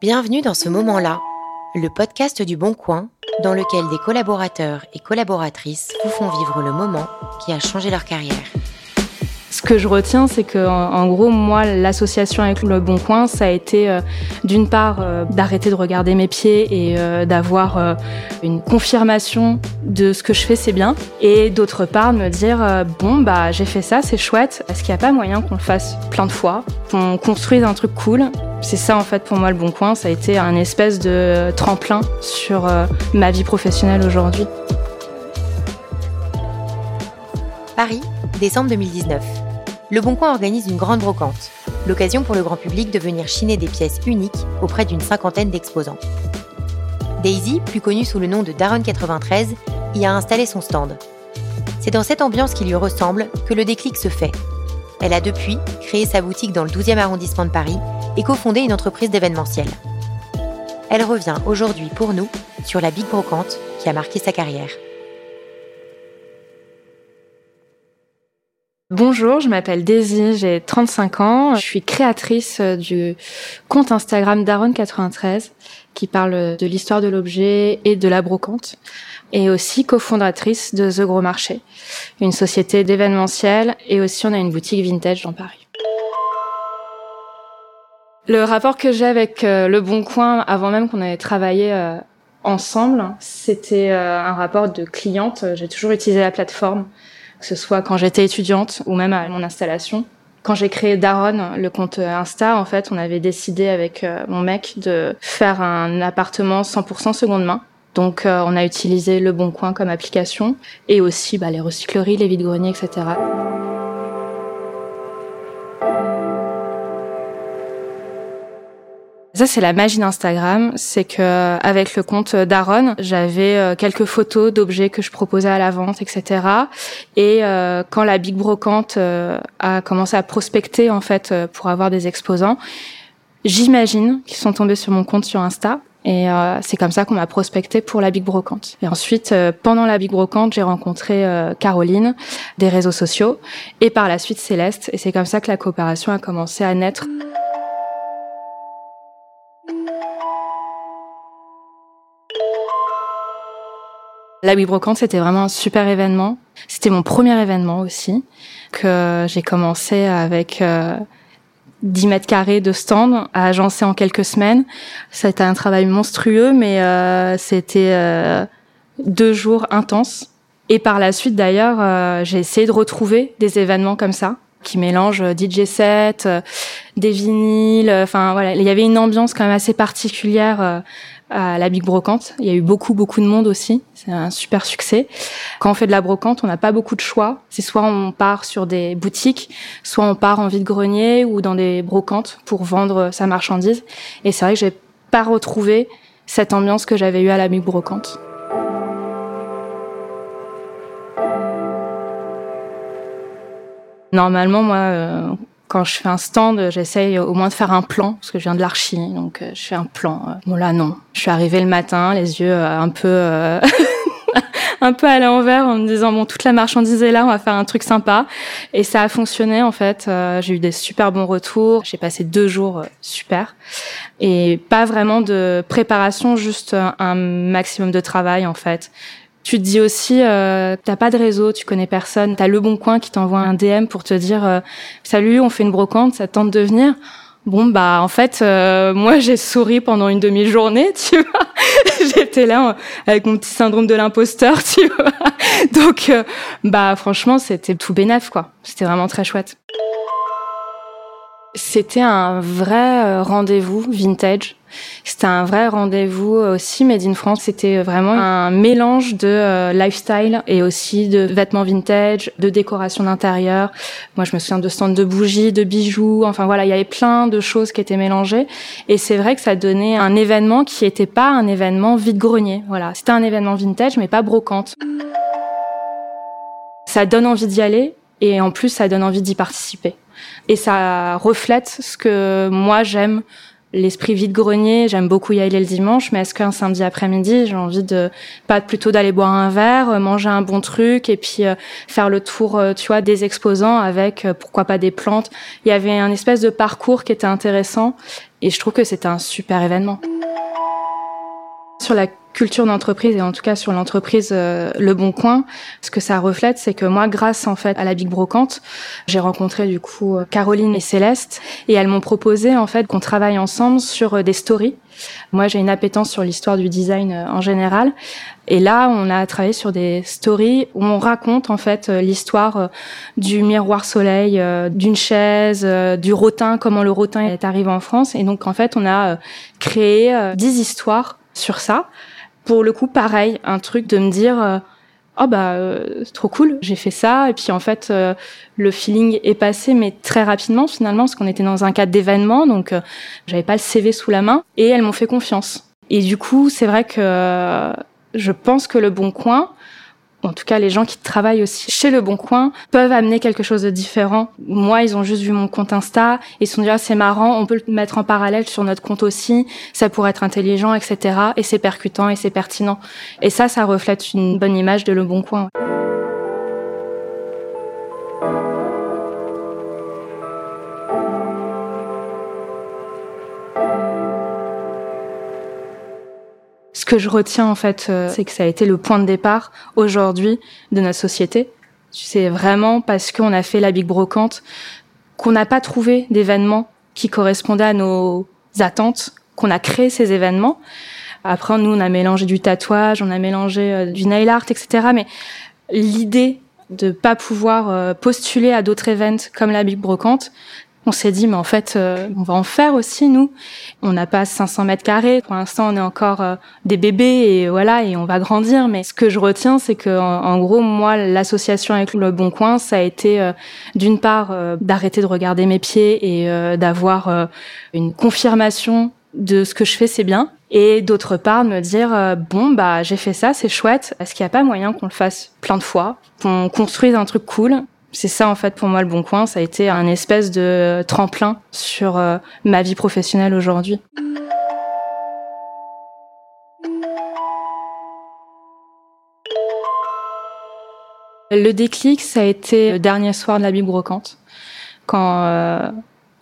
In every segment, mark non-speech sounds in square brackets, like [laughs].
Bienvenue dans ce moment-là, le podcast du Bon Coin, dans lequel des collaborateurs et collaboratrices vous font vivre le moment qui a changé leur carrière. Ce que je retiens, c'est que, en gros, moi, l'association avec le Bon Coin, ça a été euh, d'une part euh, d'arrêter de regarder mes pieds et euh, d'avoir une confirmation de ce que je fais, c'est bien, et d'autre part de me dire bon bah j'ai fait ça, c'est chouette. Est-ce qu'il n'y a pas moyen qu'on le fasse plein de fois, qu'on construise un truc cool? C'est ça en fait pour moi le Bon Coin, ça a été un espèce de tremplin sur ma vie professionnelle aujourd'hui. Paris, décembre 2019. Le Bon Coin organise une grande brocante, l'occasion pour le grand public de venir chiner des pièces uniques auprès d'une cinquantaine d'exposants. Daisy, plus connue sous le nom de Daron 93, y a installé son stand. C'est dans cette ambiance qui lui ressemble que le déclic se fait. Elle a depuis créé sa boutique dans le 12e arrondissement de Paris et cofondé une entreprise d'événementiel. Elle revient aujourd'hui pour nous sur la Big Brocante qui a marqué sa carrière. Bonjour, je m'appelle Daisy, j'ai 35 ans. Je suis créatrice euh, du compte Instagram Daron93 qui parle de l'histoire de l'objet et de la brocante et aussi cofondatrice de The Gros Marché, une société d'événementiel et aussi on a une boutique vintage dans Paris. Le rapport que j'ai avec euh, Le Bon Coin avant même qu'on ait travaillé euh, ensemble, c'était un rapport de cliente. J'ai toujours utilisé la plateforme que ce soit quand j'étais étudiante ou même à mon installation. Quand j'ai créé Daron, le compte Insta, en fait, on avait décidé avec euh, mon mec de faire un appartement 100% seconde main. Donc, euh, on a utilisé Le Bon Coin comme application et aussi bah, les recycleries, les vides-greniers, etc. Ça, c'est la magie d'Instagram. C'est que avec le compte d'Aaron, j'avais euh, quelques photos d'objets que je proposais à la vente, etc. Et euh, quand la Big Brocante euh, a commencé à prospecter en fait pour avoir des exposants, j'imagine qu'ils sont tombés sur mon compte sur Insta. Et c'est comme ça qu'on m'a prospecté pour la Big Brocante. Et ensuite, pendant la Big Brocante, j'ai rencontré Caroline des réseaux sociaux et par la suite Céleste. Et c'est comme ça que la coopération a commencé à naître. La Brocante, c'était vraiment un super événement. C'était mon premier événement aussi, que j'ai commencé avec 10 euh, mètres carrés de stand à agencer en quelques semaines. C'était un travail monstrueux, mais euh, c'était euh, deux jours intenses. Et par la suite, d'ailleurs, j'ai essayé de retrouver des événements comme ça qui mélangent DJ set, des vinyles. Enfin voilà, il y avait une ambiance quand même assez particulière à la Big Brocante. Il y a eu beaucoup, beaucoup de monde aussi. C'est un super succès. Quand on fait de la brocante, on n'a pas beaucoup de choix. C'est soit on part sur des boutiques, soit on part en vide-grenier ou dans des brocantes pour vendre sa marchandise. Et c'est vrai que j'ai pas retrouvé cette ambiance que j'avais eue à la Big Brocante. Normalement, moi, euh, quand je fais un stand, j'essaye au moins de faire un plan, parce que je viens de l'archi, donc euh, je fais un plan. Euh. Bon là, non. Je suis arrivée le matin, les yeux euh, un peu... [laughs] un peu à l'envers en me disant bon toute la marchandise est là on va faire un truc sympa et ça a fonctionné en fait j'ai eu des super bons retours j'ai passé deux jours super et pas vraiment de préparation juste un maximum de travail en fait tu te dis aussi, euh, t'as pas de réseau, tu connais personne, t'as le bon coin qui t'envoie un DM pour te dire euh, salut, on fait une brocante, ça tente de venir? Bon bah en fait, euh, moi j'ai souri pendant une demi-journée, [laughs] tu vois. J'étais là euh, avec mon petit syndrome de l'imposteur, [laughs] tu vois. Donc bah franchement c'était tout bénef quoi. C'était vraiment très chouette. C'était un vrai rendez-vous vintage c'était un vrai rendez-vous aussi Made in France. C'était vraiment un mélange de euh, lifestyle et aussi de vêtements vintage, de décoration d'intérieur. Moi, je me souviens de stands de bougies, de bijoux. Enfin voilà, il y avait plein de choses qui étaient mélangées. Et c'est vrai que ça donnait un événement qui n'était pas un événement vide-grenier. Voilà, c'était un événement vintage, mais pas brocante. Ça donne envie d'y aller et en plus, ça donne envie d'y participer. Et ça reflète ce que moi j'aime l'esprit vide-grenier, j'aime beaucoup y aller le dimanche, mais est-ce qu'un samedi après-midi, j'ai envie de pas plutôt d'aller boire un verre, euh, manger un bon truc et puis euh, faire le tour, tu vois, des exposants avec pourquoi pas des plantes. Il y avait un espèce de parcours qui était intéressant et je trouve que c'était un super événement. Sur la culture d'entreprise et en tout cas sur l'entreprise euh, Le Bon Coin, ce que ça reflète, c'est que moi, grâce en fait à la Big Brocante, j'ai rencontré du coup euh, Caroline et Céleste et elles m'ont proposé en fait qu'on travaille ensemble sur euh, des stories. Moi, j'ai une appétence sur l'histoire du design en général. Et là, on a travaillé sur des stories où on raconte en fait l'histoire du miroir soleil, d'une chaise, du rotin, comment le rotin est arrivé en France. Et donc, en fait, on a créé dix histoires sur ça pour le coup, pareil, un truc de me dire, euh, oh bah euh, c'est trop cool, j'ai fait ça, et puis en fait euh, le feeling est passé, mais très rapidement finalement, parce qu'on était dans un cadre d'événement, donc j'avais pas le CV sous la main, et elles m'ont fait confiance. Et du coup, c'est vrai que je pense que le Bon Coin, en tout cas les gens qui travaillent aussi chez Le Bon Coin, peuvent amener quelque chose de différent. Moi, ils ont juste vu mon compte Insta, ils se sont dit ah, c'est marrant, on peut le mettre en parallèle sur notre compte aussi, ça pourrait être intelligent, etc. Et c'est percutant et c'est pertinent. Et ça, ça reflète une bonne image de Le Bon Coin. Ce que je retiens en fait, euh, c'est que ça a été le point de départ aujourd'hui de notre société. C'est vraiment parce qu'on a fait la Big Brocante qu'on n'a pas trouvé d'événements qui correspondaient à nos attentes, qu'on a créé ces événements. Après, nous, on a mélangé du tatouage, on a mélangé euh, du nail art, etc. Mais l'idée de pas pouvoir euh, postuler à d'autres events comme la Big Brocante, on s'est dit, mais en fait, euh, on va en faire aussi, nous. On n'a pas 500 mètres carrés. Pour l'instant, on est encore euh, des bébés et voilà, et on va grandir. Mais ce que je retiens, c'est que, en, gros, moi, l'association avec le Bon Coin, ça a été, euh, d'une part, d'arrêter de regarder mes pieds et d'avoir une confirmation de ce que je fais, c'est bien. Et d'autre part, de me dire, bon, bah, j'ai fait ça, c'est chouette. Est-ce qu'il n'y a pas moyen qu'on le fasse plein de fois, qu'on construise un truc cool? C'est ça en fait pour moi le Bon Coin, ça a été un espèce de tremplin sur euh, ma vie professionnelle aujourd'hui. Le déclic, ça a été le dernier soir de la Bible brocante, quand euh,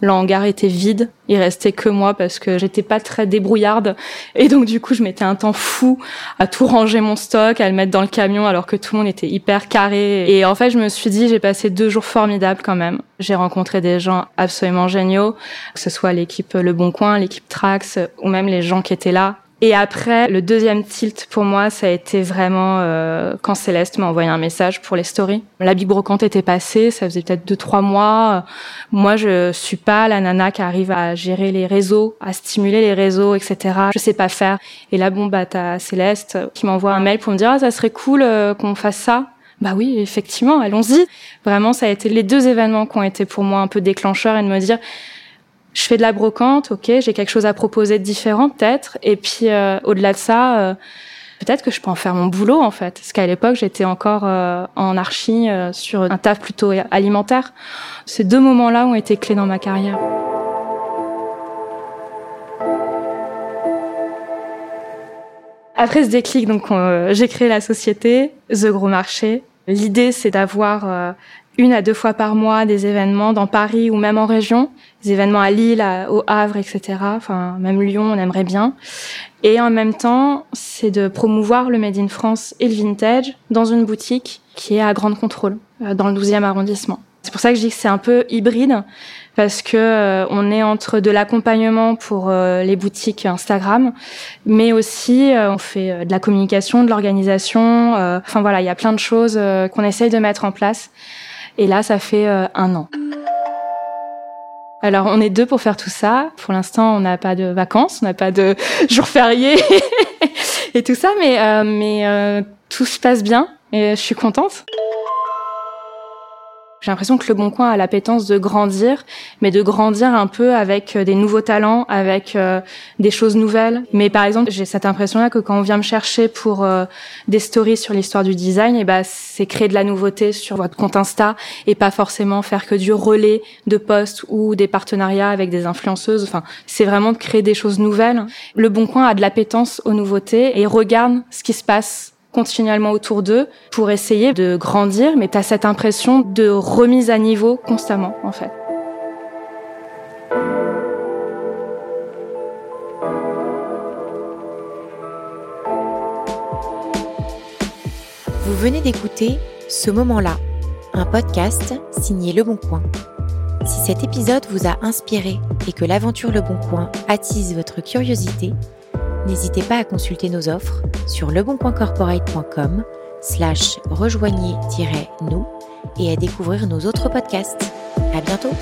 le hangar était vide, il restait que moi parce que j'étais pas très débrouillarde. Et donc du coup je mettais un temps fou à tout ranger mon stock, à le mettre dans le camion alors que tout le monde était hyper carré. Et en fait je me suis dit j'ai passé deux jours formidables quand même. J'ai rencontré des gens absolument géniaux, que ce soit l'équipe Le Bon Coin, l'équipe Trax ou même les gens qui étaient là et après, le deuxième tilt pour moi, ça a été vraiment euh, quand Céleste m'a envoyé un message pour les stories. La Big Brocante était passée, ça faisait peut-être deux trois mois. Moi, je suis pas la nana qui arrive à gérer les réseaux, à stimuler les réseaux, etc. Je sais pas faire. Et là, bon, bah t'as Céleste qui m'envoie un mail pour me dire ah ça serait cool euh, qu'on fasse ça. Bah oui, effectivement, allons-y. Vraiment, ça a été les deux événements qui ont été pour moi un peu déclencheurs et de me dire je fais de la brocante, ok, j'ai quelque chose à proposer de différent peut-être. Et puis euh, au-delà de ça, euh, peut-être que je peux en faire mon boulot en fait. Parce qu'à l'époque, j'étais encore euh, en archi sur un taf plutôt alimentaire. Ces deux moments-là ont été clés dans ma carrière. Après ce déclic, donc j'ai créé la société The Gros Marché. L'idée, c'est d'avoir une à deux fois par mois des événements dans Paris ou même en région, des événements à Lille, au Havre, etc. Enfin, même Lyon, on aimerait bien. Et en même temps, c'est de promouvoir le Made in France et le vintage dans une boutique qui est à Grande Contrôle, euh, dans le 12e arrondissement. C'est pour ça que je dis que c'est un peu hybride parce que euh, on est entre de l'accompagnement pour euh, les boutiques Instagram, mais aussi on fait de la communication, de l'organisation. Enfin voilà, il y a plein de choses qu'on essaye de mettre en place et là, ça fait euh, un an. Alors, on est deux pour faire tout ça. Pour l'instant, on n'a pas de vacances, on n'a pas de [laughs] jours fériés [laughs] et tout ça, mais, euh, mais euh, tout se passe bien et je suis contente. J'ai l'impression que Le Bon Coin a l'appétence de grandir, mais de grandir un peu avec euh, des nouveaux talents, avec euh, des choses nouvelles. Mais par exemple, j'ai cette impression-là que quand on vient me chercher pour euh, des stories sur l'histoire du design, et eh ben c'est créer de la nouveauté sur votre compte Insta et pas forcément faire que du relais de posts ou des partenariats avec des influenceuses. Enfin, c'est vraiment de créer des choses nouvelles. Le Bon Coin a de l'appétence aux nouveautés et regarde ce qui se passe continuellement autour d'eux pour essayer de grandir, mais tu as cette impression de remise à niveau constamment, en fait. Vous venez d'écouter Ce moment-là, un podcast signé Le Bon Coin. Si cet épisode vous a inspiré et que l'aventure Le Bon Coin attise votre curiosité, n'hésitez pas à consulter nos offres sur leboncoincorporate.com slash rejoignez-nous et à découvrir nos autres podcasts. À bientôt!